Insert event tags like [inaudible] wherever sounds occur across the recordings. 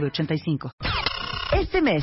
906985. Este mes,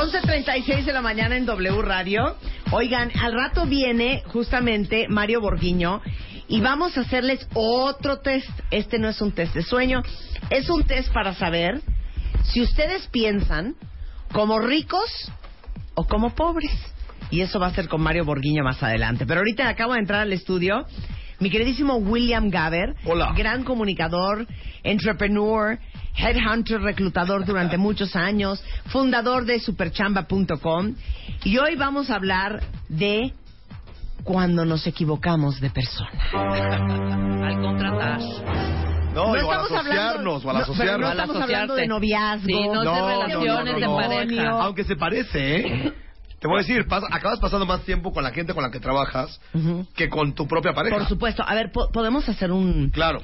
11.36 de la mañana en W Radio. Oigan, al rato viene justamente Mario Borguiño y vamos a hacerles otro test. Este no es un test de sueño, es un test para saber si ustedes piensan como ricos o como pobres. Y eso va a ser con Mario Borguiño más adelante. Pero ahorita acabo de entrar al estudio mi queridísimo William Gaber, Hola. gran comunicador, entrepreneur, headhunter, reclutador durante [laughs] muchos años, fundador de superchamba.com. Y hoy vamos a hablar de cuando nos equivocamos de persona. [laughs] Al contratar. No, o al estamos asociarnos, o al no, pero asociarnos. no Al estamos hablando de noviazgo. Sí, no, No, de no, relaciones no, no, no. de pareja. Aunque se parece, ¿eh? Te voy a decir, pas- acabas pasando más tiempo con la gente con la que trabajas que con tu propia pareja. Por supuesto. A ver, po- ¿podemos hacer un, Claro,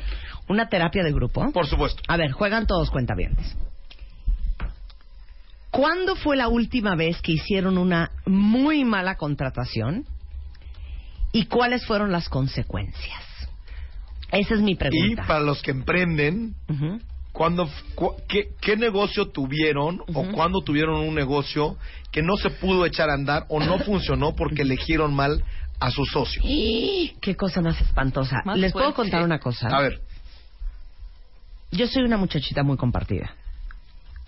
una terapia de grupo? por supuesto. A ver, juegan todos cuentavientes. ¿Cuándo fue la última vez que hicieron una muy mala contratación? ¿Y cuáles fueron las consecuencias? Esa es mi Y pregunta. para los que emprenden, cuando, cu- qué, qué negocio tuvieron o cuándo tuvieron un negocio que no se pudo echar a andar o no funcionó porque elegieron mal a su socio? Qué cosa más espantosa. Más Les puedo contar una cosa. A ver, Yo soy una muchachita muy compartida.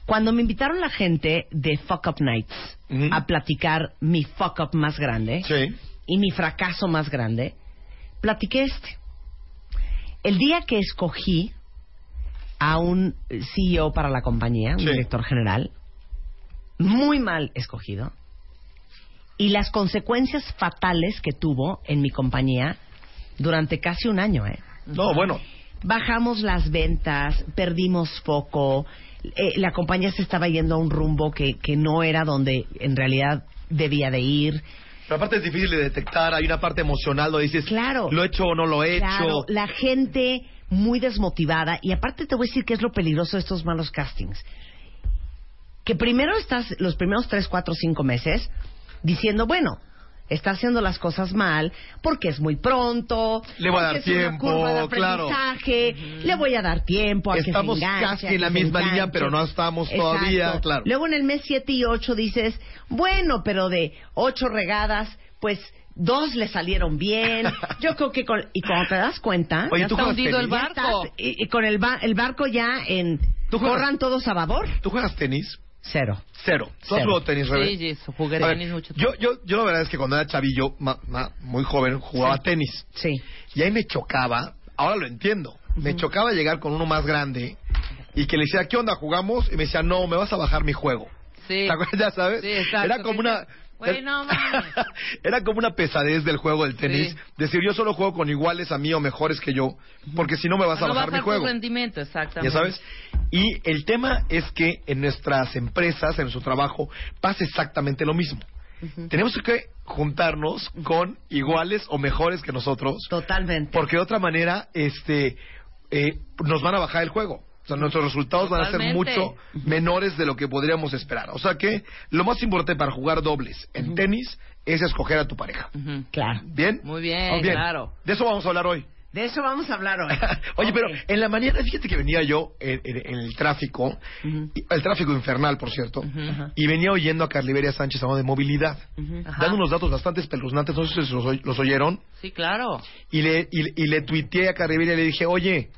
Cuando me invitaron la gente de Fuck Up Nights a platicar mi fuck up más grande sí. y mi fracaso más grande, platiqué este. El día que escogí a un CEO para la compañía, un Sí. director general, muy mal escogido, y las consecuencias fatales que tuvo en mi compañía durante casi un año, ¿eh? No, bueno, Bajamos las ventas, perdimos foco, eh, la compañía se estaba yendo a un rumbo que, que no era donde en realidad debía de ir. pero aparte es difícil de detectar, hay una parte emocional donde dices, Claro. lo he hecho o no lo he Claro, hecho. la gente muy desmotivada. Y aparte te voy a decir que es lo peligroso de estos malos castings. Que primero estás los primeros tres, cuatro, cinco meses diciendo, bueno, está haciendo las cosas mal porque es muy pronto. Le voy a dar tiempo, claro. Le voy a dar tiempo a Estamos que se enganche, casi en la misma línea, pero no estamos todavía, claro. Luego en el mes 7 y 8 dices, bueno, pero de ocho regadas, pues dos le salieron bien. [laughs] Yo creo que con... Y cuando te das cuenta... Oye, Ya ¿tú está hundido el barco. estás- y, y con el, ba- el barco ya en... ¿Tú corran todos a babor. ¿Tú juegas tenis? Cero. Cero. ¿Tú has Cero. jugado tenis, Rebe? Sí, sí, jugué A ver, tenis mucho yo, yo, yo la verdad es que cuando era chavillo, ma- ma- muy joven, jugaba Sí. tenis. Sí. Y ahí me chocaba, ahora lo entiendo, me chocaba llegar con uno más grande y que le decía, ¿qué onda, jugamos? Y me decía, no, me vas a bajar mi juego. Sí. ¿Te acuerdas? Ya sabes. Sí, exacto. Era como una... Güey, no mames. [laughs] Era como una pesadez del juego del tenis. Sí. Decir, yo solo juego con iguales a mí o mejores que yo, porque si no me vas a no bajar mi juego. rendimiento, exactamente. Ya sabes. Y el tema es que en nuestras empresas, en nuestro trabajo, pasa exactamente lo mismo. Tenemos que juntarnos con iguales o mejores que nosotros, Totalmente. porque de otra manera, este, eh, nos van a bajar el juego. O sea, nuestros resultados van a ser mucho menores de lo que podríamos esperar. O sea que lo más importante para jugar dobles en tenis es escoger a tu pareja. Claro. ¿Bien? Muy bien, Oh, claro. De eso vamos a hablar hoy. De eso vamos a hablar hoy. [laughs] Oye, pero en la mañana, fíjate que venía yo en, en- en el tráfico, y- el tráfico infernal, por cierto, y venía oyendo a Carliberia Sánchez hablando de movilidad, Ajá. dando unos datos bastante espeluznantes, no sé si los, los oyeron, Sí, claro. y le, y, y le tuiteé a Carliberia y le dije, oye,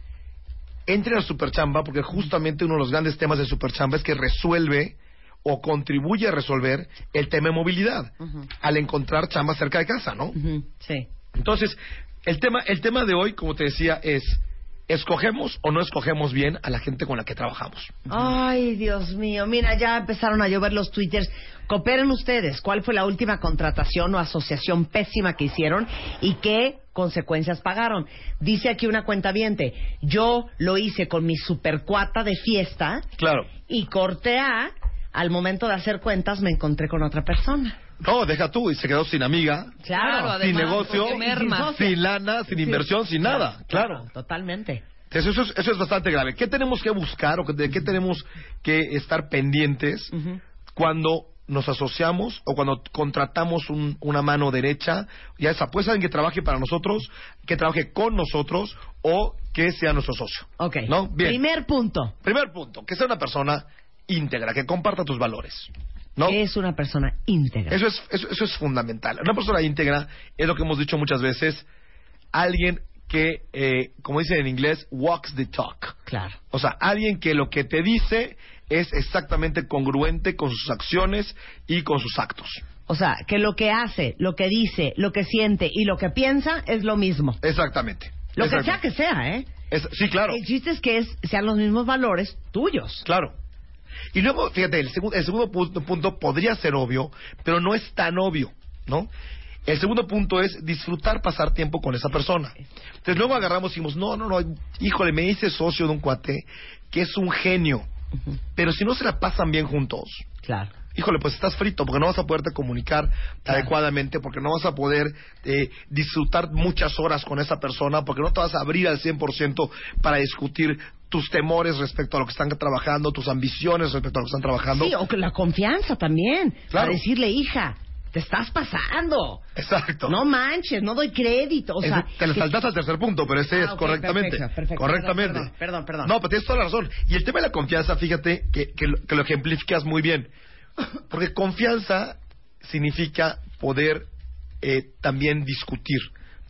entren a Superchamba porque justamente uno de los grandes temas de Superchamba es que resuelve o contribuye a resolver el tema de movilidad al encontrar chamba cerca de casa, ¿no? Sí. Entonces, el tema, el tema de hoy, como te decía, es ¿escogemos o no escogemos bien a la gente con la que trabajamos? Ay, Dios mío. Mira, ya empezaron a llover los twitters. Cooperen ustedes. ¿Cuál fue la última contratación o asociación pésima que hicieron y qué consecuencias pagaron? Dice aquí una cuenta Yo lo hice con mi supercuata de fiesta Claro. y corté a. Al momento de hacer cuentas me encontré con otra persona. No, deja tú y se quedó sin amiga, Claro, sin además, negocio, porque merma. sin lana, sin inversión, sin nada. Claro. Totalmente. Entonces, eso, es, eso es bastante grave. ¿Qué tenemos que buscar o que- de qué tenemos que estar pendientes cuando nos asociamos o cuando contratamos un- una mano derecha? Ya esa, pues alguien que trabaje para nosotros, que trabaje con nosotros o que sea nuestro socio. Ok. ¿No? Bien. Primer punto. Primer punto, que sea una persona íntegra, que comparta tus valores. ¿No? ¿Qué es una persona íntegra? Eso es, eso, eso es fundamental. Una persona íntegra es lo que hemos dicho muchas veces, alguien que, eh, como dicen en inglés, walks the talk. Claro. O sea, alguien que lo que te dice es exactamente congruente con sus acciones y con sus actos. O sea, que lo que hace, lo que dice, lo que siente y lo que piensa es lo mismo. Exactamente. Lo que sea que sea, ¿eh? Es- sí, claro. El chiste es que es, sean los mismos valores tuyos. Claro. Y luego, fíjate, el, segu- el segundo punto, punto podría ser obvio, pero no es tan obvio, ¿no? El segundo punto es disfrutar pasar tiempo con esa persona. Entonces luego agarramos y decimos, no, no, no, híjole, me hice socio de un cuate que es un genio. Pero si no se la pasan bien juntos, Claro. híjole, pues estás frito porque no vas a poderte comunicar adecuadamente, porque no vas a poder eh, disfrutar muchas horas con esa persona, porque no te vas a abrir al 100% para discutir tus temores respecto a lo que están trabajando, tus ambiciones respecto a lo que están trabajando. Sí, o que la confianza también. Claro. Para decirle, hija, te estás pasando. Exacto. No manches, no doy crédito. O sea, te le que- saltaste al tercer punto, pero ese Ah, es correctamente. perfecto, perfecto. Correctamente. Perdón, perdón, perdón. No, pero tienes toda la razón. Y el tema de la confianza, fíjate que, que, lo, que lo ejemplificas muy bien. Porque confianza significa poder eh, también discutir.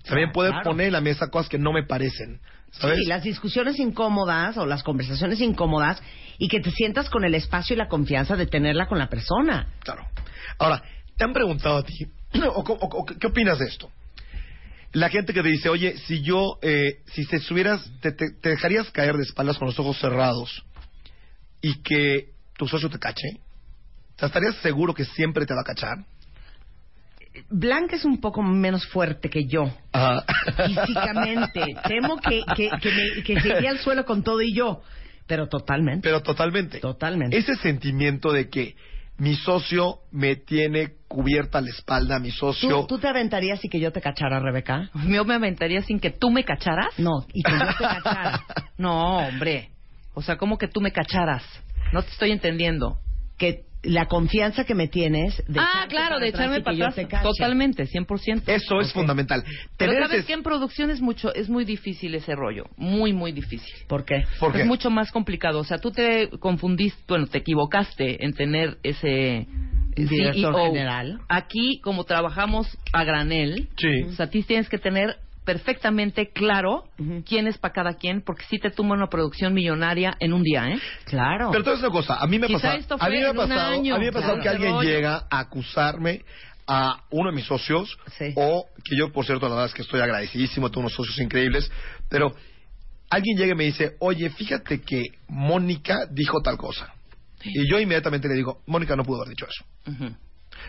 También Ah, poder claro. poner en la mesa cosas que no me parecen. ¿Sabes? Sí, las discusiones incómodas o las conversaciones incómodas y que te sientas con el espacio y la confianza de tenerla con la persona. Claro. Ahora, ¿te han preguntado a ti, [clears throat] o, o- o qué opinas de esto? La gente que te dice, oye, si yo, eh, si te subieras, te, te- te dejarías caer de espaldas con los ojos cerrados y que tu socio te cache? ¿estarías seguro que siempre te va a cachar? Blanca es un poco menos fuerte que yo. Ajá. Físicamente. [laughs] Temo que, que, que, me, que se iría al suelo con todo y yo. Pero totalmente. Pero totalmente. Totalmente. Ese sentimiento de que mi socio me tiene cubierta la espalda, mi socio... ¿Tú, tú te aventarías y que yo te cachara, Rebeca? ¿Yo me aventaría sin que tú me cacharas? No, y que yo te cachara. [laughs] No, hombre. O sea, ¿cómo que tú me cacharas? No te estoy entendiendo. Que la confianza que me tienes de ah, claro, de echarme para atrás. Totalmente, 100%. Eso es fundamental. Pero sabes que en producción es mucho, es muy difícil ese rollo, muy muy difícil. ¿Por qué? ¿Por qué? Es mucho más complicado. O sea, tú te confundiste, bueno, te equivocaste en tener ese Director CEO. general. Aquí, como trabajamos a granel, Sí. o sea, ti tienes que tener perfectamente claro Ujú. quién es para cada quien, porque sí te tuma una producción millonaria en un día, ¿eh? Claro. Pero entonces una cosa, a mí me ha Quizá pasado, esto a mí me ha pasado, año, a mí me ha pasado claro, que alguien rollo. llega a acusarme a uno de mis socios Sí. o que yo por cierto la verdad es que estoy agradecidísimo, tengo unos socios increíbles, pero alguien llega y me dice, "Oye, fíjate que Mónica dijo tal cosa." Y yo inmediatamente le digo, "Mónica no pudo haber dicho eso." Ujú.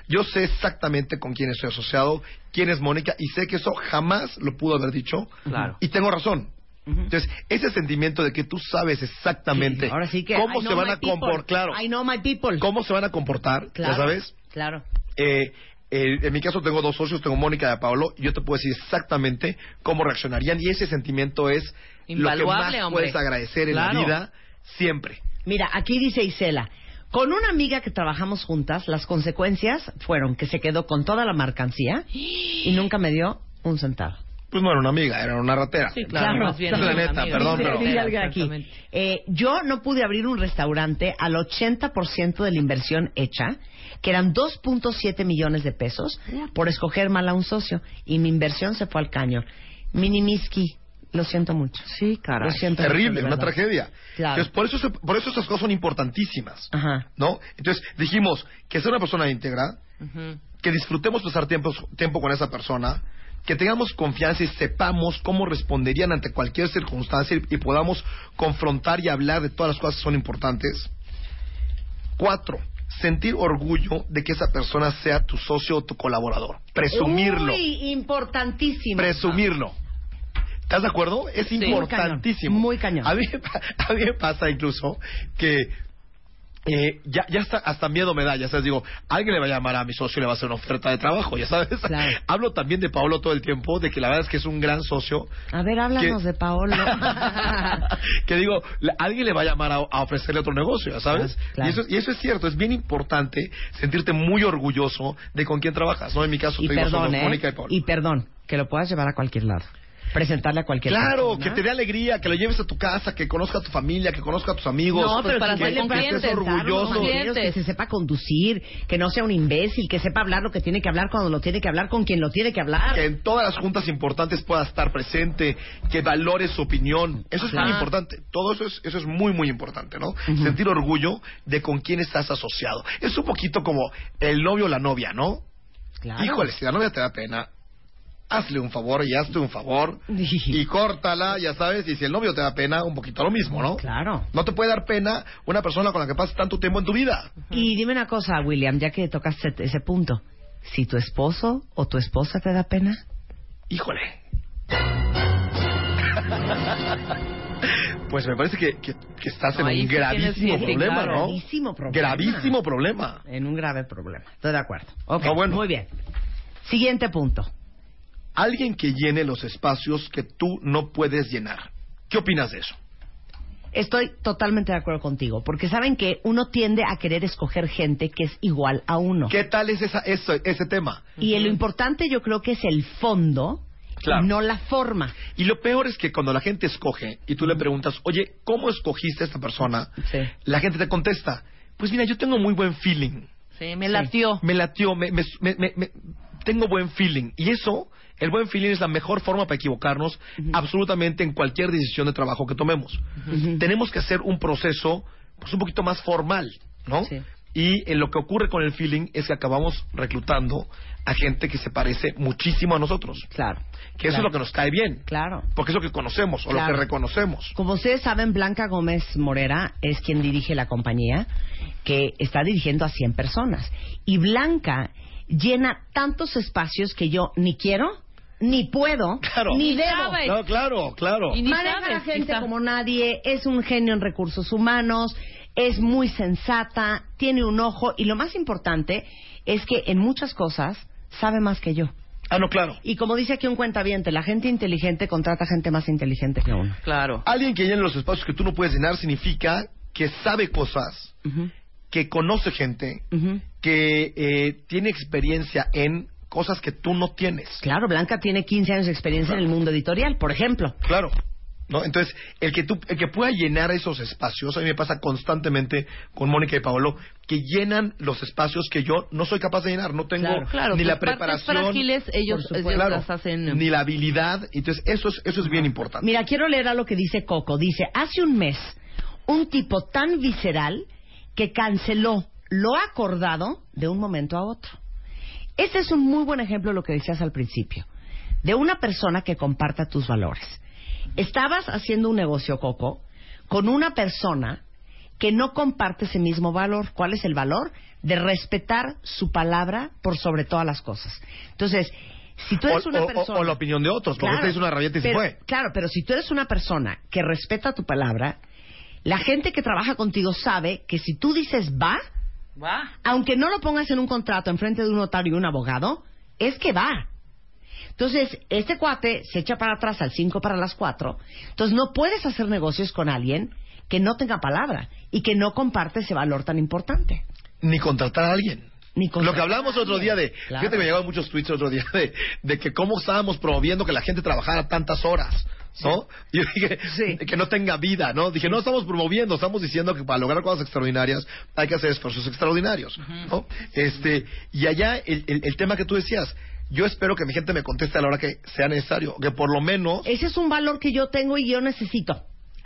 Yo sé exactamente con quién estoy asociado, quién es Mónica, y sé que eso jamás lo pudo haber dicho. Claro. Y tengo razón. Entonces, ese sentimiento de que tú sabes exactamente Sí, ahora sí que cómo se van a comportar, claro, I know my people. cómo se van a comportar, Claro. ya sabes. Claro. Eh, eh, en mi caso tengo dos socios, tengo Mónica y a Pablo, y yo te puedo decir exactamente cómo reaccionarían, y ese sentimiento es lo que Invaluable, más hombre. puedes agradecer en Claro. la vida siempre. Mira, aquí dice Isela, con una amiga que trabajamos juntas, las consecuencias fueron que se quedó con toda la mercancía y nunca me dio un centavo. Pues no era una amiga, era una ratera. Sí, claro, Claro, más bien. la una neta, amiga, perdón, pero- ratera, aquí, eh, yo no pude abrir un restaurante al 80% de la inversión hecha, que eran 2.7 millones de pesos, por escoger mal a un socio, y mi inversión se fue al caño. Minimiski, Lo siento mucho. Sí, caray. Lo siento mucho, Terrible, una verdad. tragedia. Claro. Entonces, por eso, se- por eso esas cosas son importantísimas. Ajá. ¿No? Entonces, dijimos que sea una persona íntegra, Ujú. que disfrutemos pasar tiempo, tiempo con esa persona, que tengamos confianza y sepamos cómo responderían ante cualquier circunstancia y, y podamos confrontar y hablar de todas las cosas que son importantes. Cuatro, sentir orgullo de que esa persona sea tu socio o tu colaborador. Presumirlo. Uy, importantísimo. Presumirlo. ¿Estás de acuerdo? Es Sí. importantísimo. Muy cañón. A mí, [laughs] a mí me pasa incluso que eh, ya, ya está, hasta miedo me da, ya sabes, digo, alguien le va a llamar a mi socio y le va a hacer una oferta de trabajo, ya sabes. Claro. [laughs] Hablo también de Paolo todo el tiempo, de que la verdad es que es un gran socio. A ver, háblanos ¿Qué? de Paolo. [laughs] que digo, la- alguien le va a llamar a, a ofrecerle otro negocio, ya sabes. Claro, claro. Y, eso, y eso es cierto, es bien importante sentirte muy orgulloso de con quién trabajas, ¿no? En mi caso, y te digo, somos ¿eh? Mónica y Paolo. Y perdón, que lo puedas llevar a cualquier lado. Presentarle a cualquier Claro, persona. que te dé alegría, que lo lleves a tu casa, que conozca a tu familia, que conozca a tus amigos. No, pero para que, ser presentar unos orgulloso. que se sepa conducir, que no sea un imbécil, que sepa hablar lo que tiene que hablar cuando lo tiene que hablar con quien lo tiene que hablar. Que en todas las juntas importantes pueda estar presente, que valore su opinión. Eso es muy importante. Todo eso es, eso es muy, muy importante, ¿no? Sentir orgullo de con quién estás asociado. Es un poquito como el novio o la novia, ¿no? Claro. Híjole, si la novia te da pena, hazle un favor y hazte un favor y córtala, ya sabes. Y si el novio te da pena, un poquito lo mismo, ¿no? Claro. No te puede dar pena una persona con la que pasas tanto tiempo en tu vida. Y dime una cosa, William, ya que tocaste ese punto. Si tu esposo o tu esposa te da pena, Híjole. Pues me parece que, que- que estás en No, un sí gravísimo problema. ¿no? Gravísimo problema. Gravísimo problema. en un grave problema. Estoy de acuerdo. Ok, Ah, bueno. muy bien. Siguiente punto. Alguien que llene los espacios que tú no puedes llenar. ¿Qué opinas de eso? Estoy totalmente de acuerdo contigo, porque saben que uno tiende a querer escoger gente que es igual a uno. ¿Qué tal es esa, eso- ese tema? Y lo importante yo creo que es el fondo, Claro. no la forma. Y lo peor es que cuando la gente escoge y tú le preguntas, oye, ¿cómo escogiste a esta persona? Sí. La gente te contesta, pues mira, yo tengo muy buen feeling. Sí, me latió. Me latió, me, me- me- me- me- tengo buen feeling. Y eso, el buen feeling es la mejor forma para equivocarnos absolutamente en cualquier decisión de trabajo que tomemos. Tenemos que hacer un proceso pues un poquito más formal, ¿no? Sí. Y en lo que ocurre con el feeling es que acabamos reclutando a gente que se parece muchísimo a nosotros. Claro. Que eso Claro. es lo que nos cae bien. Claro. Porque es lo que conocemos o Claro. lo que reconocemos. Como ustedes saben, Blanca Gómez Morera es quien dirige la compañía que está dirigiendo a 100 personas. Y Blanca llena tantos espacios que yo ni quiero, ni puedo, [laughs] Claro. ni Ni debo. No, claro, claro. Y ni Maneja a la gente quizá. como nadie, es un genio en recursos humanos, es muy sensata, tiene un ojo y lo más importante es que en muchas cosas sabe más que yo. Ah, no, claro. Y como dice aquí un cuentaviente, la gente inteligente contrata gente más inteligente que uno. Claro. Alguien que llene los espacios que tú no puedes llenar significa que sabe cosas, que conoce gente, que eh, tiene experiencia en cosas que tú no tienes. Claro, Blanca tiene 15 años de experiencia en el mundo editorial, por ejemplo. Claro. ¿No? Entonces, el que, tú, el que pueda llenar esos espacios, a mí me pasa constantemente con Mónica y Paolo, que llenan los espacios que yo no soy capaz de llenar. No tengo Claro, Claro, ni la partes preparación, frágiles, ellos, ellos claro, las hacen. ni la habilidad. Entonces, eso es, eso es bien importante. Mira, quiero leer a lo que dice Coco. Dice, hace un mes, un tipo tan visceral que canceló lo acordado de un momento a otro. Este es un muy buen ejemplo de lo que decías al principio, de una persona que comparta tus valores. Estabas haciendo un negocio, Coco, con una persona que no comparte ese mismo valor. ¿Cuál es el valor? De respetar su palabra por sobre todas las cosas. Entonces, si tú eres o, una o- persona... o la opinión de otros, porque Claro, usted hizo una rabieta y se pero- fue. Claro, pero si tú eres una persona que respeta tu palabra, la gente que trabaja contigo sabe que si tú dices va, Va. aunque no lo pongas en un contrato en frente de un notario y un abogado, es que va. Entonces, este cuate se echa para atrás al 5 para las 4. Entonces, no puedes hacer negocios con alguien que no tenga palabra y que no comparte ese valor tan importante. Ni contratar a alguien. Ni Lo que hablamos otro día de, Claro. fíjate que me llegaban muchos tweets otro día de, de que cómo estábamos promoviendo que la gente trabajara tantas horas, ¿no? Y [laughs] yo dije Sí. que no tenga vida, ¿no? Dije, no estamos promoviendo, estamos diciendo que para lograr cosas extraordinarias hay que hacer esfuerzos extraordinarios, ¿no? Este, y allá el, el- el tema que tú decías, yo espero que mi gente me conteste a la hora que sea necesario, que por lo menos, Ese es un valor que yo tengo y yo necesito.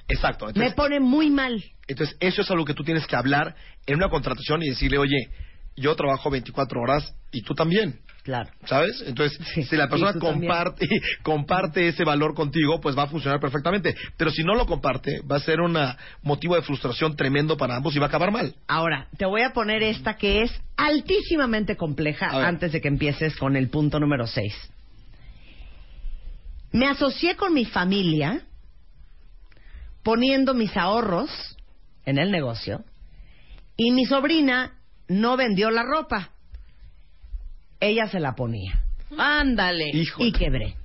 exacto. Me Entonces, pone muy mal. entonces, eso es algo que tú tienes que hablar en una contratación y decirle, oye, yo trabajo 24 horas y tú también. Claro. ¿Sabes? Entonces, Sí, si la persona también. comparte, [laughs] comparte ese valor contigo, pues va a funcionar perfectamente. Pero si no lo comparte, va a ser un motivo de frustración tremendo para ambos y va a acabar mal. Ahora, te voy a poner esta que es altísimamente compleja antes de que empieces con el punto número 6. Me asocié con mi familia poniendo mis ahorros en el negocio y mi sobrina no vendió la ropa. Ella se la ponía Ándale. Híjole. y quebré.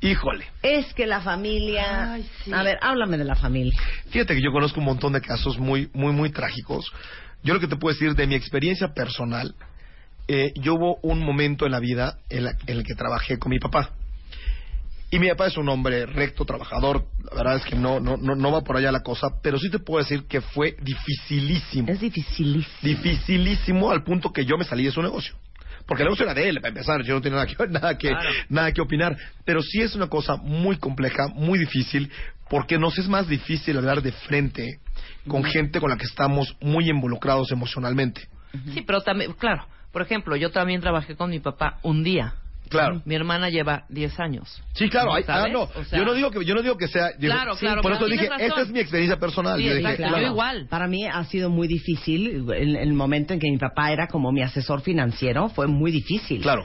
Híjole. Es que la familia... Ay, sí. A ver, háblame de la familia. Fíjate que yo conozco un montón de casos muy, muy, muy trágicos. Yo lo que te puedo decir de mi experiencia personal, eh, yo hubo un momento en la vida en, la- en el que trabajé con mi papá. Y mi papá es un hombre recto, trabajador. La verdad es que no, no, no, no va por allá la cosa, pero sí te puedo decir que fue dificilísimo. Es dificilísimo. dificilísimo al punto que yo me salí de su negocio. Porque el negocio era de él, para empezar, yo no tenía nada que, [laughs] nada que, Claro. nada que opinar. Pero sí es una cosa muy compleja, muy difícil, porque nos es más difícil hablar de frente con gente con la que estamos muy involucrados emocionalmente. Sí, pero también, claro, por ejemplo, yo también trabajé con mi papá un día. Claro. Mi hermana lleva 10 años. Sí, claro, hay- ah, no, O sea- yo no digo que yo no digo que sea, Claro, claro, por pero eso dije, esta es mi experiencia personal. Sí, Yo dije, yo igual. Para mí ha sido muy difícil el, el momento en que mi papá era como mi asesor financiero, fue muy difícil. Claro.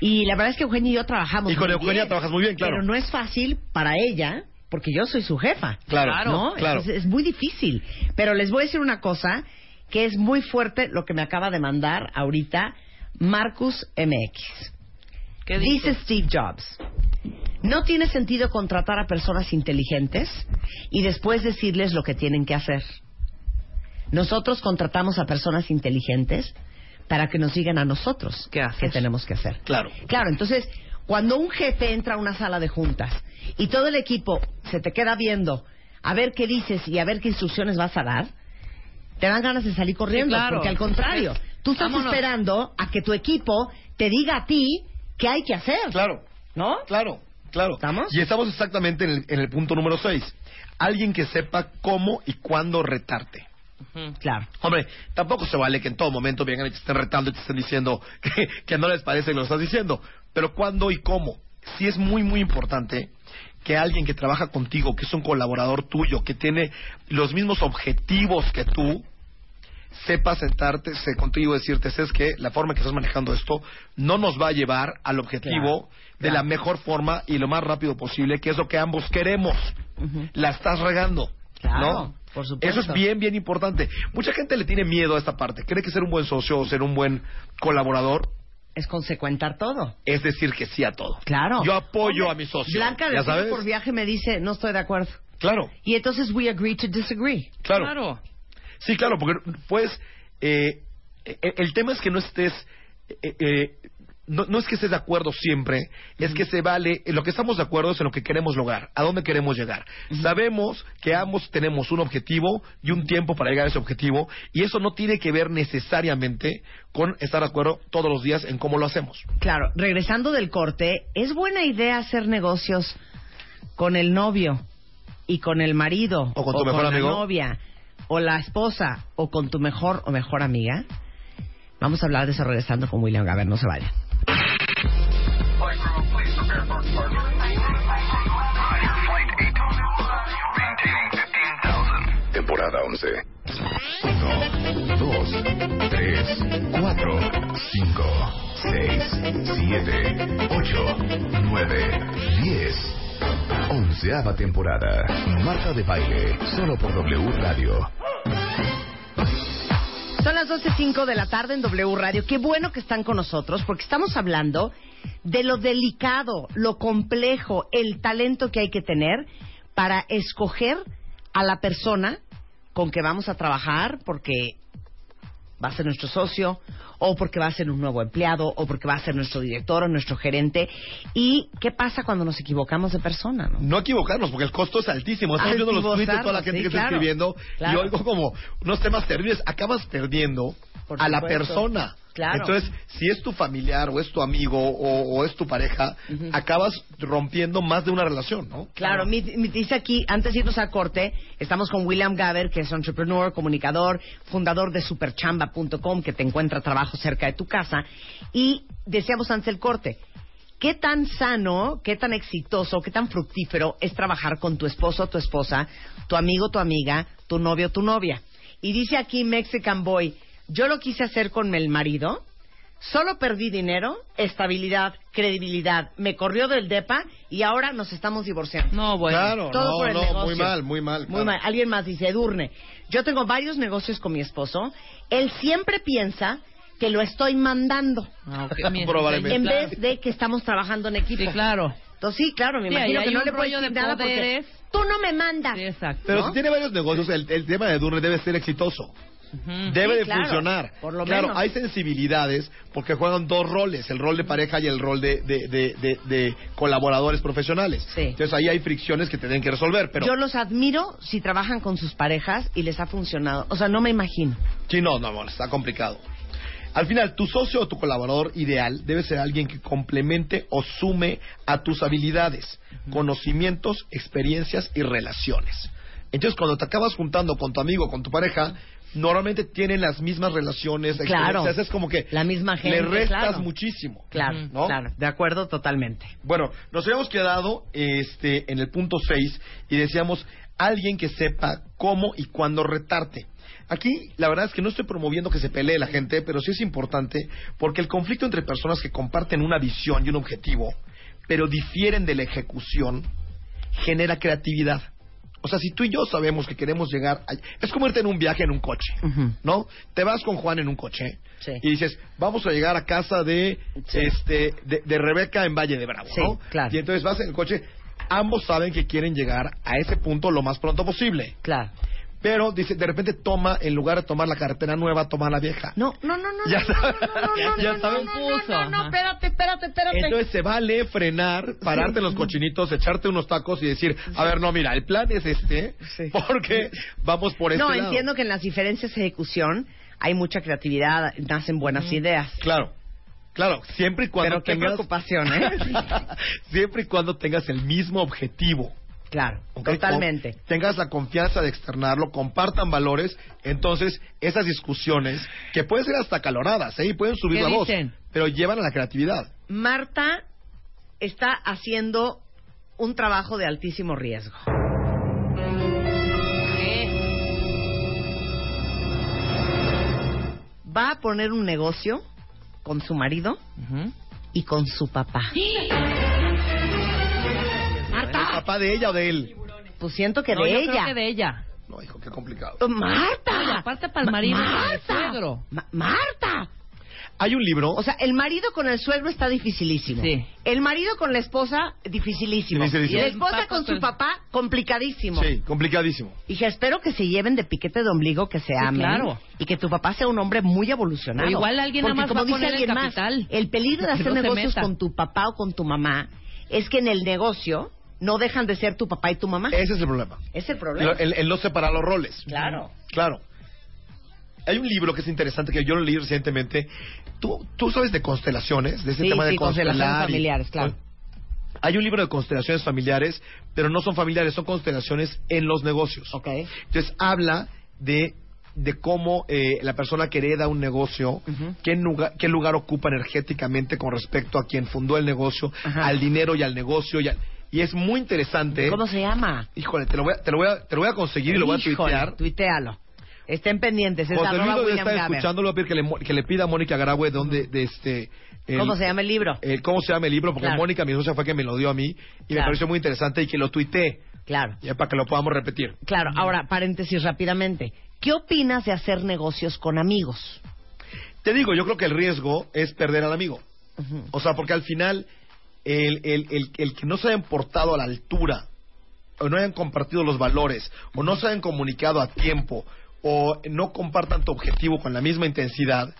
Y la verdad es que Eugenia y yo trabajamos Y con muy Eugenia bien, trabajas muy bien, claro. Pero no es fácil para ella, porque yo soy su jefa. Claro, ¿no? claro. Es, es muy difícil. Pero les voy a decir una cosa que es muy fuerte lo que me acaba de mandar ahorita Marcus MX. ¿Qué Dice dice? Steve Jobs, no tiene sentido contratar a personas inteligentes y después decirles lo que tienen que hacer. Nosotros contratamos a personas inteligentes para que nos digan a nosotros ¿Qué tenemos que hacer. Claro. Claro, entonces, cuando un jefe entra a una sala de juntas y todo el equipo se te queda viendo a ver qué dices y a ver qué instrucciones vas a dar, te dan ganas de salir corriendo, Sí, claro. porque al contrario, tú estás Vámonos. esperando a que tu equipo te diga a ti qué hay que hacer. Claro. ¿No? Claro, claro. ¿Estamos? Y estamos exactamente en el, en el punto número 6. Alguien que sepa cómo y cuándo retarte. Claro. Hombre, tampoco se vale que en todo momento vengan y te estén retando y te estén diciendo [laughs] que, que no les parece que lo estás diciendo. Pero cuándo y cómo. Sí es muy, muy importante que alguien que trabaja contigo, que es un colaborador tuyo, que tiene los mismos objetivos que tú, sepa sentarte se- contigo y decirte, es que la forma que estás manejando esto no nos va a llevar al objetivo Claro, de claro. la mejor forma y lo más rápido posible, que es lo que ambos queremos. La estás regando. Claro, ¿no? por supuesto. Eso es bien, bien importante. Mucha gente le tiene miedo a esta parte. Cree que ser un buen socio o ser un buen colaborador Es consecuentar todo. es decir que sí a todo. Claro. Yo apoyo Hombre, a mi socio. Blanca de ¿Ya Tiro sabes? por viaje me dice, no estoy de acuerdo. Claro, Y entonces we agree to disagree. claro. Claro. Sí, claro, porque pues eh, eh, el tema es que no estés eh, eh, no, no es que estés de acuerdo siempre, es que se vale, en lo que estamos de acuerdo es en lo que queremos lograr, a dónde queremos llegar. Sabemos que ambos tenemos un objetivo y un tiempo para llegar a ese objetivo, y eso no tiene que ver necesariamente con estar de acuerdo todos los días en cómo lo hacemos. Claro, regresando del corte, ¿es buena idea hacer negocios con el novio y con el marido O con tu mejor amigo. novia o la esposa o con tu mejor o mejor amiga? Vamos a hablar de eso regresando con William Gaber, no se vayan. Temporada 11. 1, 2, 3, 4, 5, 6, 7, 8, 9, 10. Onceava temporada. Marta de baile. Solo por W Radio. Son las 12.05 de la tarde en W Radio. Qué bueno que están con nosotros porque estamos hablando de lo delicado, lo complejo, el talento que hay que tener para escoger a la persona con que vamos a trabajar porque va a ser nuestro socio, o porque va a ser un nuevo empleado, o porque va a ser nuestro director o nuestro gerente. ¿Y qué pasa cuando nos equivocamos de persona? ¿no? No equivocarnos, porque el costo es altísimo. Estamos viendo los tweets de toda la gente Sí, que está claro. escribiendo Claro. y oigo como unos temas terribles. Acabas perdiendo Por a la persona. Claro. Entonces, si es tu familiar o es tu amigo o, o es tu pareja, acabas rompiendo más de una relación, ¿no? Claro, mi, mi- dice aquí, antes de irnos a corte, estamos con William Gaber, que es entrepreneur, comunicador, fundador de superchamba.com, que te encuentra trabajo cerca de tu casa. Y decíamos antes del corte, ¿qué tan sano, qué tan exitoso, qué tan fructífero es trabajar con tu esposo o tu esposa, tu amigo, tu amiga, tu novio, tu novia? Y dice aquí Mexican Boy, yo lo quise hacer con el marido, Solo perdí dinero, estabilidad, credibilidad. Me corrió del DEPA y ahora nos estamos divorciando. No, bueno. Claro, Todo no, por el no, negocio. muy mal, muy mal. Muy claro. mal. Alguien más dice, Edurne, yo tengo varios negocios con mi esposo. Él siempre piensa que lo estoy mandando Ah, ok, mi- [laughs] Probablemente. en vez de que estamos trabajando en equipo. Sí, claro. Entonces, sí, claro, me Sí, imagino que no le puedo decir de nada porque poderes. tú no me mandas. Sí, exacto. Pero ¿no? si tiene varios negocios, el, el tema de Durne debe ser exitoso. Debe Sí, de claro, funcionar. por lo claro, menos. hay sensibilidades porque juegan dos roles, el rol de pareja y el rol de, de, de, de- de colaboradores profesionales. Sí. Entonces ahí hay fricciones que tienen que resolver, pero Yo los admiro si trabajan con sus parejas y les ha funcionado. O sea, no me imagino. sí, no, no, no, está complicado. Al final, tu socio o tu colaborador ideal debe ser alguien que complemente o sume a tus habilidades, conocimientos, experiencias y relaciones. Entonces, cuando te acabas juntando con tu amigo, con tu pareja, normalmente tienen las mismas relaciones, Claro. experiencias, es como que La misma gente, le restas claro. muchísimo. Claro. ¿no? claro. De acuerdo totalmente. Bueno, nos habíamos quedado este, en el punto 6 y decíamos alguien que sepa cómo y cuándo retarte. Aquí la verdad es que no estoy promoviendo que se pelee la gente, pero sí es importante porque el conflicto entre personas que comparten una visión y un objetivo, pero difieren de la ejecución, genera creatividad. O sea, si tú y yo sabemos que queremos llegar, a- es como irte en un viaje en un coche. ¿no? Te vas con Juan en un coche Sí. y dices, vamos a llegar a casa de, Sí. este, de, de Rebeca en Valle de Bravo, Sí, ¿no? claro. Y entonces vas en el coche, ambos saben que quieren llegar a ese punto lo más pronto posible. Claro. Pero dice, de repente toma, en lugar de tomar la carretera nueva, toma la vieja. No, no, no, no. Ya no, sabe- no, no, no, ya- no, ya no, saben. no, no, espérate, espérate, espérate. Entonces se vale frenar, pararte en los cochinitos, echarte unos tacos y decir, a ver, no, mira, el plan es este, Sí. porque vamos por este no, lado. entiendo que en las diferencias de ejecución hay mucha creatividad, nacen buenas ideas. Claro, claro, siempre y cuando Pero qué tengas... preocupación, ¿eh? [laughs] siempre y cuando tengas el mismo objetivo. Claro, totalmente. Tengas la confianza de externarlo, compartan valores, entonces esas discusiones, que pueden ser hasta caloradas, ¿eh? y pueden subir ¿Qué la voz, pero llevan a la creatividad. Marta está haciendo un trabajo de altísimo riesgo. Va a poner un negocio con su marido y con su papá. ¿El papá de ella o de él? Pues siento que No, de yo ella. creo que de ella. No, hijo, qué complicado. Marta. Oye, aparte para el marido para el suegro. Ma- Marta. Hay un libro, O sea, el marido con el suegro está dificilísimo. Sí. El marido con la esposa, dificilísimo. Dificilísimo. Y la el esposa con su papá, complicadísimo. sí, complicadísimo. Hija, espero que se lleven de piquete de ombligo, que se amen. claro. Y que tu papá sea un hombre muy evolucionado. O igual alguien Porque nada más como va a dice el alguien más, capital. el peligro de [laughs] hacer no negocios con tu papá o con tu mamá es que en el negocio no dejan de ser tu papá y tu mamá. Ese es el problema. es el problema. El, el no separar los roles. Claro. Claro. Hay un libro que es interesante que yo lo leí recientemente. ¿Tú, tú sabes de constelaciones? De ese Sí, tema de sí, constelaciones familiares, claro. Hay un libro de constelaciones familiares, pero no son familiares, son constelaciones en los negocios. Ok. Entonces habla de, de cómo eh, la persona que hereda un negocio, Ujú. qué, lugar, qué lugar ocupa energéticamente con respecto a quien fundó el negocio, Ajá. al dinero y al negocio. Y, al- y es muy interesante. ¿Cómo se llama? Híjole, te lo voy a, te lo voy a, te lo voy a conseguir y lo voy a tuitear. tuitealo. Estén pendientes. Es José Luis lo William Gaber. escuchando, le voy a pedir que le, que le pida a Mónica Garagüe dónde, de este... el- ¿Cómo se llama el libro? el- ¿Cómo se llama el libro? Porque Claro. Mónica, mi socia, fue que me lo dio a mí y me pareció muy interesante y que lo tuiteé, Claro. para que lo podamos repetir. Claro, ahora, paréntesis rápidamente. ¿Qué opinas de hacer negocios con amigos? Te digo, yo creo que el riesgo es perder al amigo. O sea, porque al final, el, el, el, el que no se hayan portado a la altura, o no hayan compartido los valores, o no se hayan comunicado a tiempo, o no compartan tu objetivo con la misma intensidad,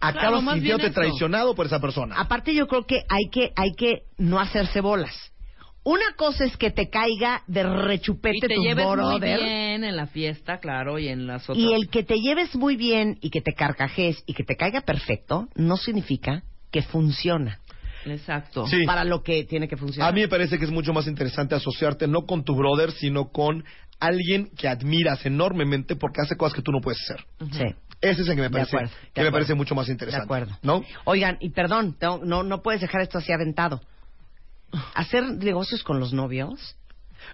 acabas Claro, más bien sintiéndote eso. traicionado por esa persona. Aparte yo creo que hay que hay que no hacerse bolas. Una cosa es que te caiga de Y rechupete te tu lleves muy bien en la fiesta, claro, y en las otras. y el que te lleves muy bien y que te carcajes y que te caiga perfecto no significa que funciona Exacto. Sí. para lo que tiene que funcionar. A mí me parece que es mucho más interesante asociarte no con tu brother, sino con alguien que admiras enormemente porque hace cosas que tú no puedes hacer. Sí. Ese es el que me De parece, acuerdo, de que me parece mucho más De interesante. acuerdo. ¿No? Oigan, y perdón, no, no, no puedes dejar esto así aventado. Hacer negocios con los novios.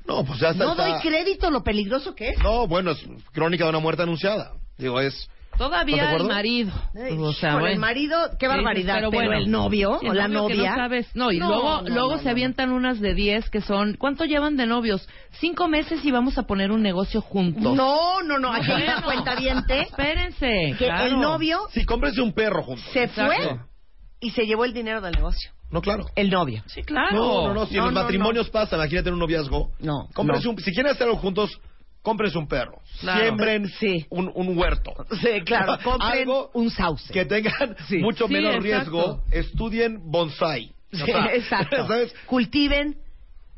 No, pues ya está. No doy crédito lo peligroso que es. No, bueno, es crónica de una muerte anunciada. Digo, es. ¿Estás de Todavía el marido. O sea, con bueno. el marido, qué Sí, barbaridad. Pero, bueno, el novio el o la novio novia. No, sabes. no y No, luego, no, luego no, se no, avientan unas de 10 que son. ¿Cuánto llevan de novios? Cinco meses y vamos a poner un negocio juntos. No, no, no. Aquí hay una cuenta viente Espérense. que claro. el novio Sí, cómprense un perro juntos. se Exacto. fue y se llevó el dinero del negocio. No, claro. El novio. Sí, claro. No, no, no. Si en No, los no, matrimonios pasa, imagínate un noviazgo. No, Cómprense un, si quieren hacerlo juntos, cómprense un perro. Claro. Siembren Sí. un, un huerto. Sí, claro. [laughs] Compren Algo un sauce. que tengan [laughs] Sí. mucho Sí, menos exacto. riesgo. Estudien bonsai. O Sí, sea, [laughs] exacto. ¿Sabes? Cultiven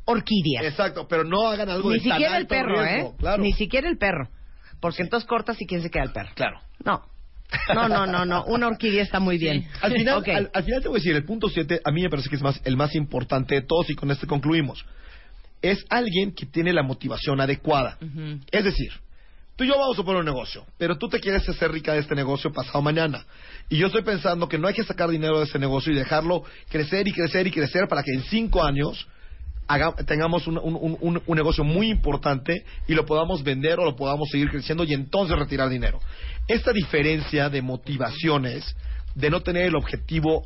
orquídeas. Exacto, pero no hagan algo Ni de tan siquiera el alto perro, riesgo. ¿eh? Claro. Ni siquiera el perro. Porque entonces cortas y quién se queda el perro. Claro. No. No, no, no, no. Una orquídea está muy bien. Al final, al final te voy a decir, el punto 7 a mí me parece que es más, el más importante de todos y con este concluimos. Es alguien que tiene la motivación adecuada. Es decir, tú y yo vamos a poner un negocio, pero tú te quieres hacer rica de este negocio pasado mañana. Y yo estoy pensando que no hay que sacar dinero de ese negocio y dejarlo crecer y crecer y crecer para que en cinco años haga- tengamos un, un- un- un- negocio muy importante y lo podamos vender o lo podamos seguir creciendo y entonces retirar dinero. Esta diferencia de motivaciones, de no tener el objetivo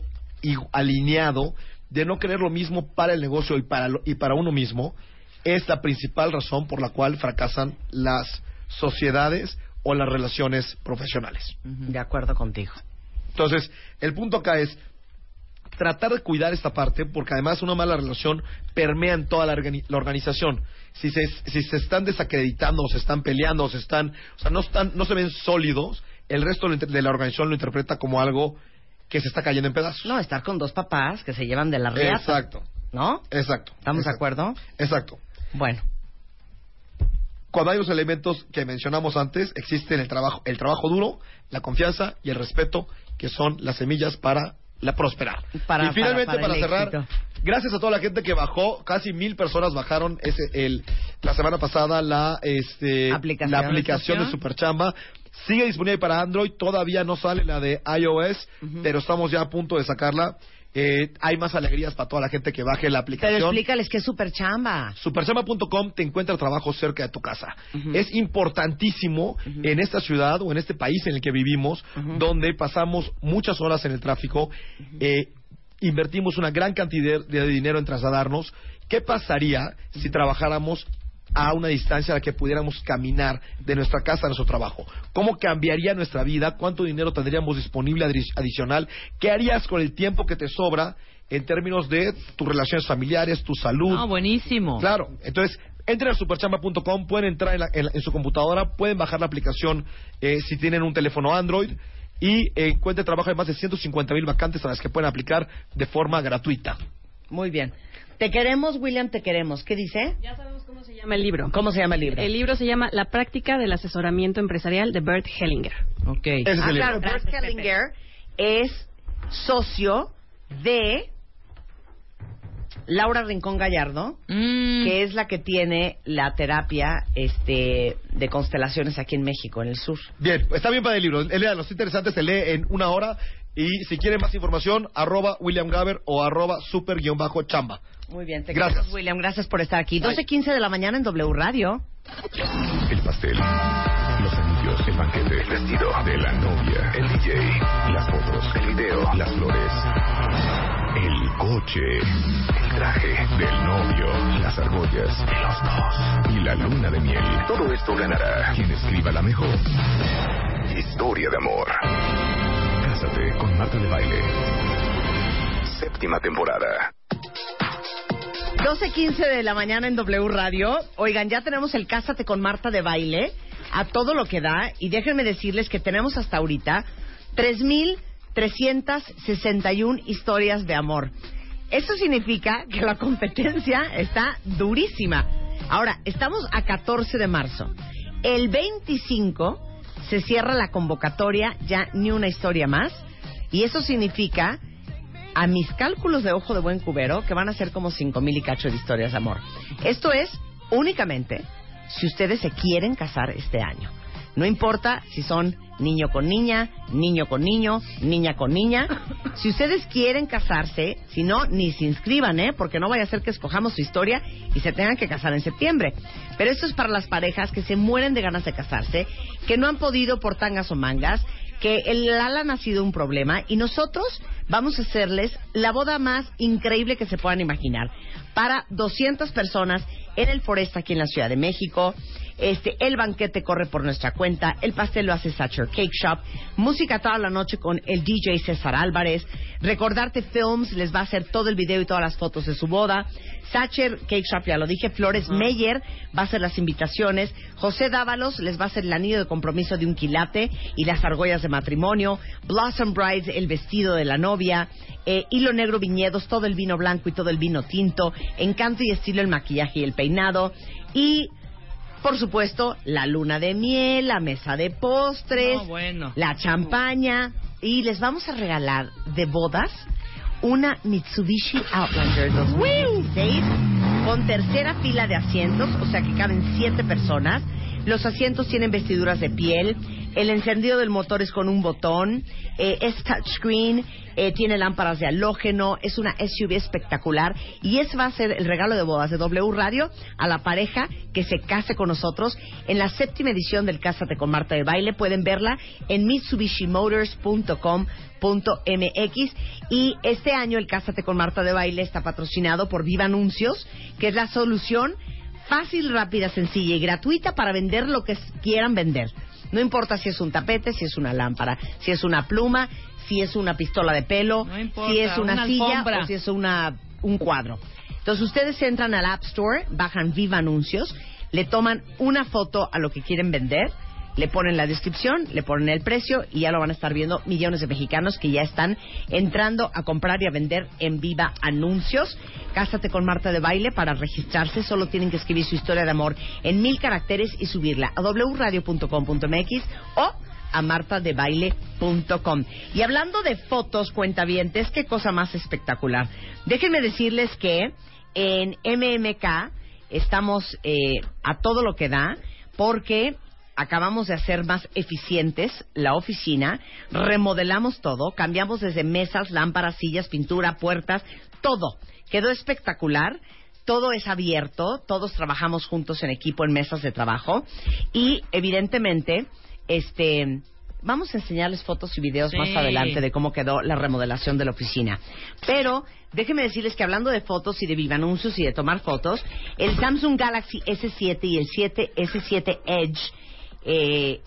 alineado, de no querer lo mismo para el negocio y para, lo- y para uno mismo, es la principal razón por la cual fracasan las sociedades o las relaciones profesionales. De acuerdo contigo. Entonces, el punto acá es tratar de cuidar esta parte, porque además una mala relación permea en toda la, organi- la organización. Si se, si se están desacreditando, o se están peleando, o se están, o sea, no están, no se ven sólidos, el resto de la organización lo interpreta como algo que se está cayendo en pedazos. No, estar con dos papás que se llevan de la riata. exacto, ¿No? exacto. ¿Estamos de acuerdo? Exacto. Bueno. Cuando hay los elementos que mencionamos antes, existen el trabajo, el trabajo duro, la confianza y el respeto, que son las semillas para la prosperar. Para- y finalmente, para- para, para el cerrar, éxito. gracias a toda la gente que bajó, casi mil personas bajaron ese, el, la semana pasada la, este, Aplicación. la aplicación de Superchamba. Sigue disponible para Android, todavía no sale la de iOS, pero estamos ya a punto de sacarla. Eh, hay más alegrías para toda la gente que baje la aplicación. Pero explícales que es super chamba. Superchamba.com te encuentra trabajo cerca de tu casa. Es importantísimo en esta ciudad o en este país en el que vivimos, donde pasamos muchas horas en el tráfico, eh, invertimos una gran cantidad de dinero en trasladarnos. ¿Qué pasaría si trabajáramos a una distancia a la que pudiéramos caminar de nuestra casa a nuestro trabajo? ¿Cómo cambiaría nuestra vida? ¿Cuánto dinero tendríamos disponible adi- adicional? ¿Qué harías con el tiempo que te sobra en términos de tus relaciones familiares, tu salud? No, buenísimo. Claro, entonces entren a superchamba.com, pueden entrar en, la- en la- en su computadora, pueden bajar la aplicación eh, si tienen un teléfono Android y eh, encuentren trabajo de más de 150 mil vacantes a las que pueden aplicar de forma gratuita. Muy bien. Te queremos, William, te queremos. ¿Qué dice? Ya sabemos cómo se llama el libro. ¿Cómo se llama el libro? El libro se llama La práctica del asesoramiento empresarial de Bert Hellinger. Ok. Ese es ah, el claro, libro. Bert Hellinger es socio de Laura Rincón Gallardo, Mm, que es la que tiene la terapia este, de constelaciones aquí en México, en el sur. Bien, está bien para el libro. Léanlo, los interesantes se lee en una hora. Y si quieren más información, arroba William Gaber o arroba super-chamba. Muy bien, te Gracias. queremos, William. Gracias por estar aquí. Bye. 12.15 de la mañana en W Radio. El pastel, los anillos, el banquete, el vestido de la novia, el DJ, las fotos, el video, las flores, el coche, el traje del novio, las argollas, los dos y la luna de miel. Todo esto ganará quien escriba la mejor historia de amor. Cásate con Marta de Baile. Séptima temporada. 12.15 de la mañana en W Radio. Oigan, ya tenemos el Cásate con Marta de baile. a todo lo que da y déjenme decirles que tenemos hasta ahorita 3.361 historias de amor. Eso significa que la competencia está durísima. Ahora, estamos a 14 de marzo. El 25 se cierra la convocatoria, ya ni una historia más. Y eso significa, a mis cálculos de ojo de buen cubero, que van a ser como 5 mil y cacho de historias de amor. Esto es únicamente si ustedes se quieren casar este año. No importa si son niño con niña, niño con niño, niña con niña. Si ustedes quieren casarse, si no, ni se inscriban, ¿eh? Porque no vaya a ser que escojamos su historia y se tengan que casar en septiembre. Pero esto es para las parejas que se mueren de ganas de casarse, que no han podido por tangas o mangas, que el Alan ha sido un problema y nosotros vamos a hacerles la boda más increíble que se puedan imaginar para 200 personas en el Foresta aquí en la Ciudad de México. Este, el banquete corre por nuestra cuenta, el pastel lo hace Sacher Cake Shop, música toda la noche con el DJ César Álvarez, Recordarte Films les va a hacer todo el video y todas las fotos de su boda, Sacher Cake Shop, ya lo dije, Flores Meyer va a hacer las invitaciones, José Dávalos les va a hacer el anillo de compromiso de un quilate y las argollas de matrimonio, Blossom Brides el vestido de la novia, eh, Hilo Negro Viñedos todo el vino blanco y todo el vino tinto, Encanto y estilo el maquillaje y el peinado. Y por supuesto, la luna de miel, la mesa de postres, No, bueno. la champaña y les vamos a regalar de bodas una Mitsubishi Outlander 2016 con tercera fila de asientos, o sea que caben siete personas. Los asientos tienen vestiduras de piel, el encendido del motor es con un botón, eh, es touchscreen, eh, tiene lámparas de halógeno, es una SUV espectacular y ese va a ser el regalo de bodas de W Radio a la pareja que se case con nosotros en la séptima edición del Cásate con Marta de Baile. Pueden verla en mitsubishimotors.com.mx y este año el Cásate con Marta de Baile está patrocinado por Viva Anuncios, que es la solución fácil, rápida, sencilla y gratuita para vender lo que quieran vender. No importa si es un tapete, si es una lámpara, si es una pluma, si es una pistola de pelo, No importa, si es una, una silla alfombra. o si es una, un cuadro. Entonces ustedes entran al App Store, bajan Viva Anuncios, le toman una foto a lo que quieren vender, le ponen la descripción, le ponen el precio y ya lo van a estar viendo millones de mexicanos que ya están entrando a comprar y a vender en Viva Anuncios. Cásate con Marta de Baile para registrarse. Solo tienen que escribir su historia de amor en mil caracteres y subirla a wradio.com.mx o a martadebaile.com. Y hablando de fotos, cuentavientes, qué cosa más espectacular. Déjenme decirles que en MMK estamos eh, a todo lo que da porque acabamos de hacer más eficientes la oficina, remodelamos todo, cambiamos desde mesas, lámparas, sillas, pintura, puertas, todo. Quedó espectacular. Todo es abierto, todos trabajamos juntos en equipo en mesas de trabajo y evidentemente este vamos a enseñarles fotos y videos Sí. más adelante de cómo quedó la remodelación de la oficina. Pero déjenme decirles que hablando de fotos y de viva anuncios y de tomar fotos, el Samsung Galaxy S7 y el 7 S7 Edge eh,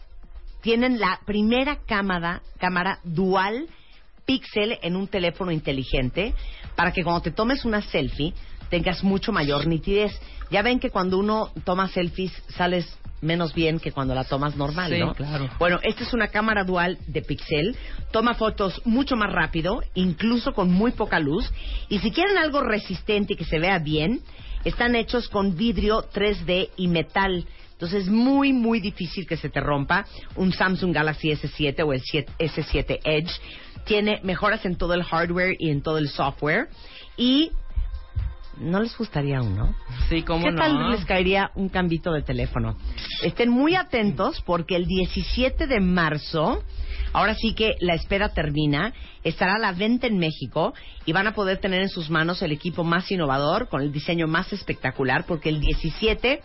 tienen la primera cámara, cámara dual píxel en un teléfono inteligente para que cuando te tomes una selfie tengas mucho mayor nitidez. Ya ven que cuando uno toma selfies sales menos bien que cuando la tomas normal, Sí, ¿no? claro. Bueno, esta es una cámara dual de píxel, toma fotos mucho más rápido, incluso con muy poca luz, y si quieren algo resistente y que se vea bien, están hechos con vidrio 3D y metal. Entonces es muy, muy difícil que se te rompa un Samsung Galaxy S7 o el 7 S7 Edge. Tiene mejoras en todo el hardware y en todo el software. Y ¿no les gustaría uno? Sí, cómo ¿Qué no. tal les caería un cambito de teléfono? Estén muy atentos porque el 17 de marzo, ahora sí que la espera termina, estará a la venta en México y van a poder tener en sus manos el equipo más innovador, con el diseño más espectacular, porque el 17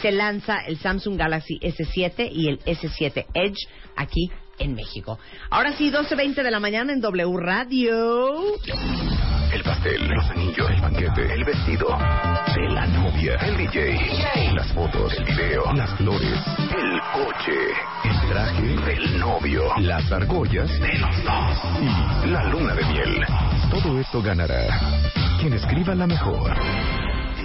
se lanza el Samsung Galaxy S7 y el S7 Edge aquí en México. Ahora sí, 12.20 de la mañana en W Radio. El pastel, los anillos, el banquete, el vestido de la novia, el DJ, las fotos, el video, las flores, el coche, el traje del novio, las argollas de los dos y la luna de miel. Todo esto ganará quien escriba la mejor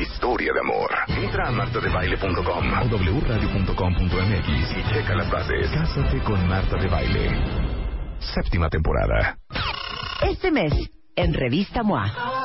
historia de amor. Entra a martadebaile.com o wradio.com.mx y checa las bases. Cásate con Marta de Baile. Séptima temporada. Este mes, en Revista MOA.